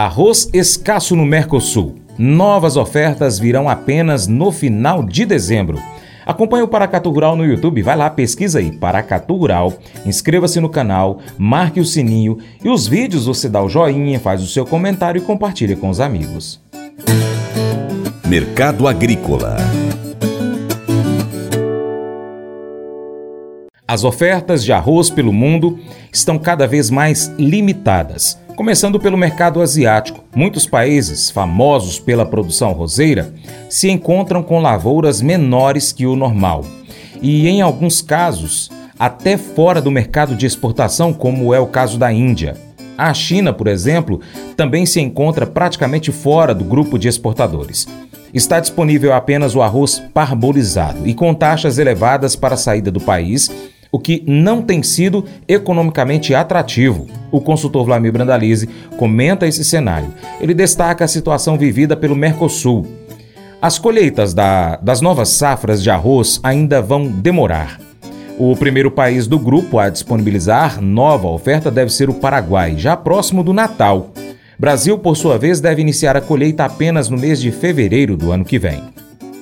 Arroz escasso no Mercosul. Novas ofertas virão apenas no final de dezembro. Acompanhe o Paracatu Rural no YouTube, vai lá, pesquisa aí, Paracatu Rural, inscreva-se no canal, marque o sininho e os vídeos você dá o joinha, faz o seu comentário e compartilha com os amigos. Mercado Agrícola As ofertas de arroz pelo mundo estão cada vez mais limitadas. Começando pelo mercado asiático, muitos países famosos pela produção roseira se encontram com lavouras menores que o normal. E em alguns casos, até fora do mercado de exportação, como é o caso da Índia. A China, por exemplo, também se encontra praticamente fora do grupo de exportadores. Está disponível apenas o arroz parbolizado e com taxas elevadas para a saída do país o que não tem sido economicamente atrativo. O consultor Vlamir Brandalize comenta esse cenário. Ele destaca a situação vivida pelo Mercosul. As colheitas da, das novas safras de arroz ainda vão demorar. O primeiro país do grupo a disponibilizar nova oferta deve ser o Paraguai, já próximo do Natal. Brasil, por sua vez, deve iniciar a colheita apenas no mês de fevereiro do ano que vem.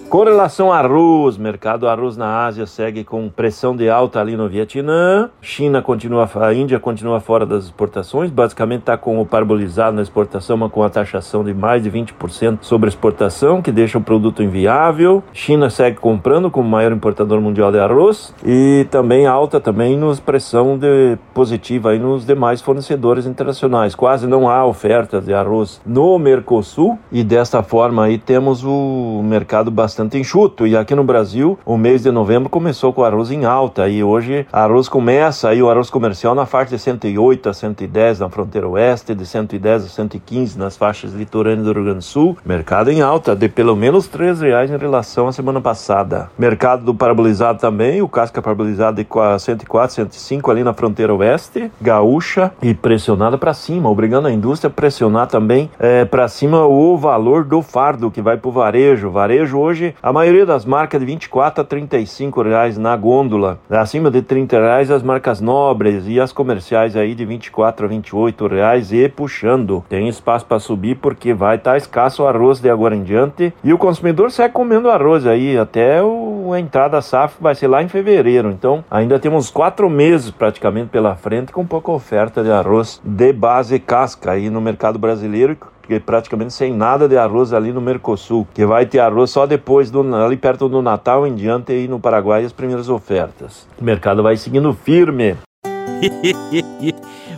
Com relação a arroz, mercado arroz na Ásia segue com pressão de alta ali no Vietnã. China continua, a Índia continua fora das exportações, basicamente está com o parbolizado na exportação, mas com a taxação de mais de 20% sobre exportação, que deixa o produto inviável. China segue comprando como maior importador mundial de arroz e também alta também nos pressão de, positiva aí nos demais fornecedores internacionais. Quase não há oferta de arroz no Mercosul e desta forma aí temos o mercado bastante bastante enxuto. E aqui no Brasil, o mês de novembro começou com arroz em alta. E hoje, arroz começa aí o arroz comercial na faixa de 108 a 110 na fronteira oeste, de 110 a 115 nas faixas litorâneas do Rio Grande do Sul. Mercado em alta, de pelo menos 3 reais em relação à semana passada. Mercado do parabolizado também, o casca parabolizado de 104, 105 ali na fronteira oeste, gaúcha e pressionada para cima, obrigando a indústria a pressionar também é, para cima o valor do fardo que vai para o varejo. Varejo hoje a maioria das marcas de 24 a 35 reais na gôndola. Acima de 30 reais as marcas nobres e as comerciais aí de 24 a 28 reais e puxando. Tem espaço para subir porque vai estar tá escasso o arroz de agora em diante e o consumidor segue comendo arroz aí até o, a entrada SAF vai ser lá em fevereiro. Então ainda temos quatro meses praticamente pela frente com pouca oferta de arroz de base casca aí no mercado brasileiro praticamente sem nada de arroz ali no Mercosul, que vai ter arroz só depois, do, ali perto do Natal em diante, aí no Paraguai, as primeiras ofertas. O mercado vai seguindo firme.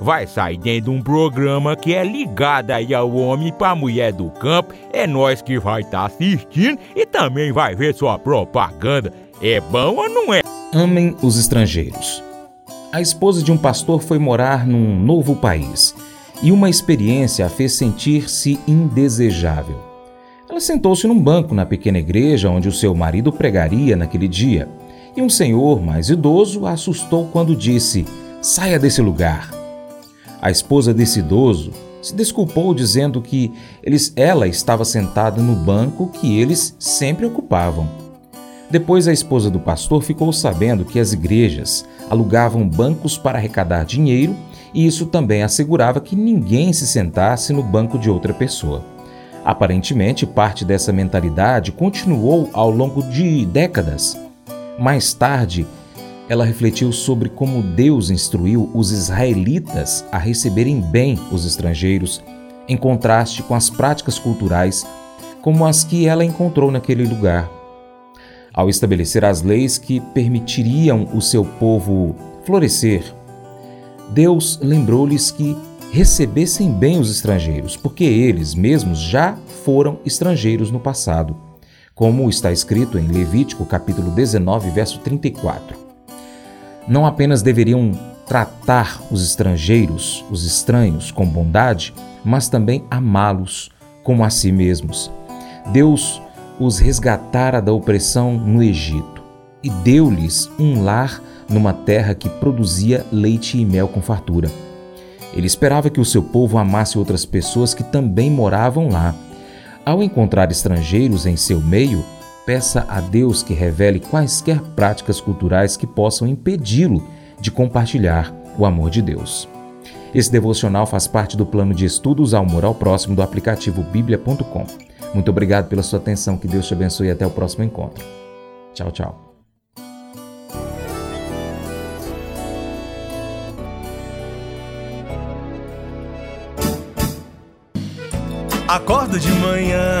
vai sair dentro de um programa que é ligado aí ao homem para a mulher do campo. É nós que vai estar tá assistindo e também vai ver sua propaganda. É bom ou não é? Amem os estrangeiros. A esposa de um pastor foi morar num novo país e uma experiência a fez sentir-se indesejável. Ela sentou-se num banco na pequena igreja onde o seu marido pregaria naquele dia e um senhor mais idoso a assustou quando disse: Saia desse lugar. A esposa desse idoso se desculpou dizendo que eles, ela estava sentada no banco que eles sempre ocupavam. Depois, a esposa do pastor ficou sabendo que as igrejas alugavam bancos para arrecadar dinheiro e isso também assegurava que ninguém se sentasse no banco de outra pessoa. Aparentemente, parte dessa mentalidade continuou ao longo de décadas. Mais tarde, ela refletiu sobre como Deus instruiu os israelitas a receberem bem os estrangeiros, em contraste com as práticas culturais como as que ela encontrou naquele lugar. Ao estabelecer as leis que permitiriam o seu povo florescer, Deus lembrou-lhes que recebessem bem os estrangeiros, porque eles mesmos já foram estrangeiros no passado, como está escrito em Levítico capítulo 19, verso 34. Não apenas deveriam tratar os estrangeiros, os estranhos, com bondade, mas também amá-los como a si mesmos. Deus os resgatara da opressão no Egito e deu-lhes um lar numa terra que produzia leite e mel com fartura. Ele esperava que o seu povo amasse outras pessoas que também moravam lá. Ao encontrar estrangeiros em seu meio, peça a Deus que revele quaisquer práticas culturais que possam impedi-lo de compartilhar o amor de Deus. Esse devocional faz parte do plano de estudos ao moral próximo do aplicativo bíblia.com. Muito obrigado pela sua atenção, que Deus te abençoe e até o próximo encontro. Tchau, tchau. Acordo de manhã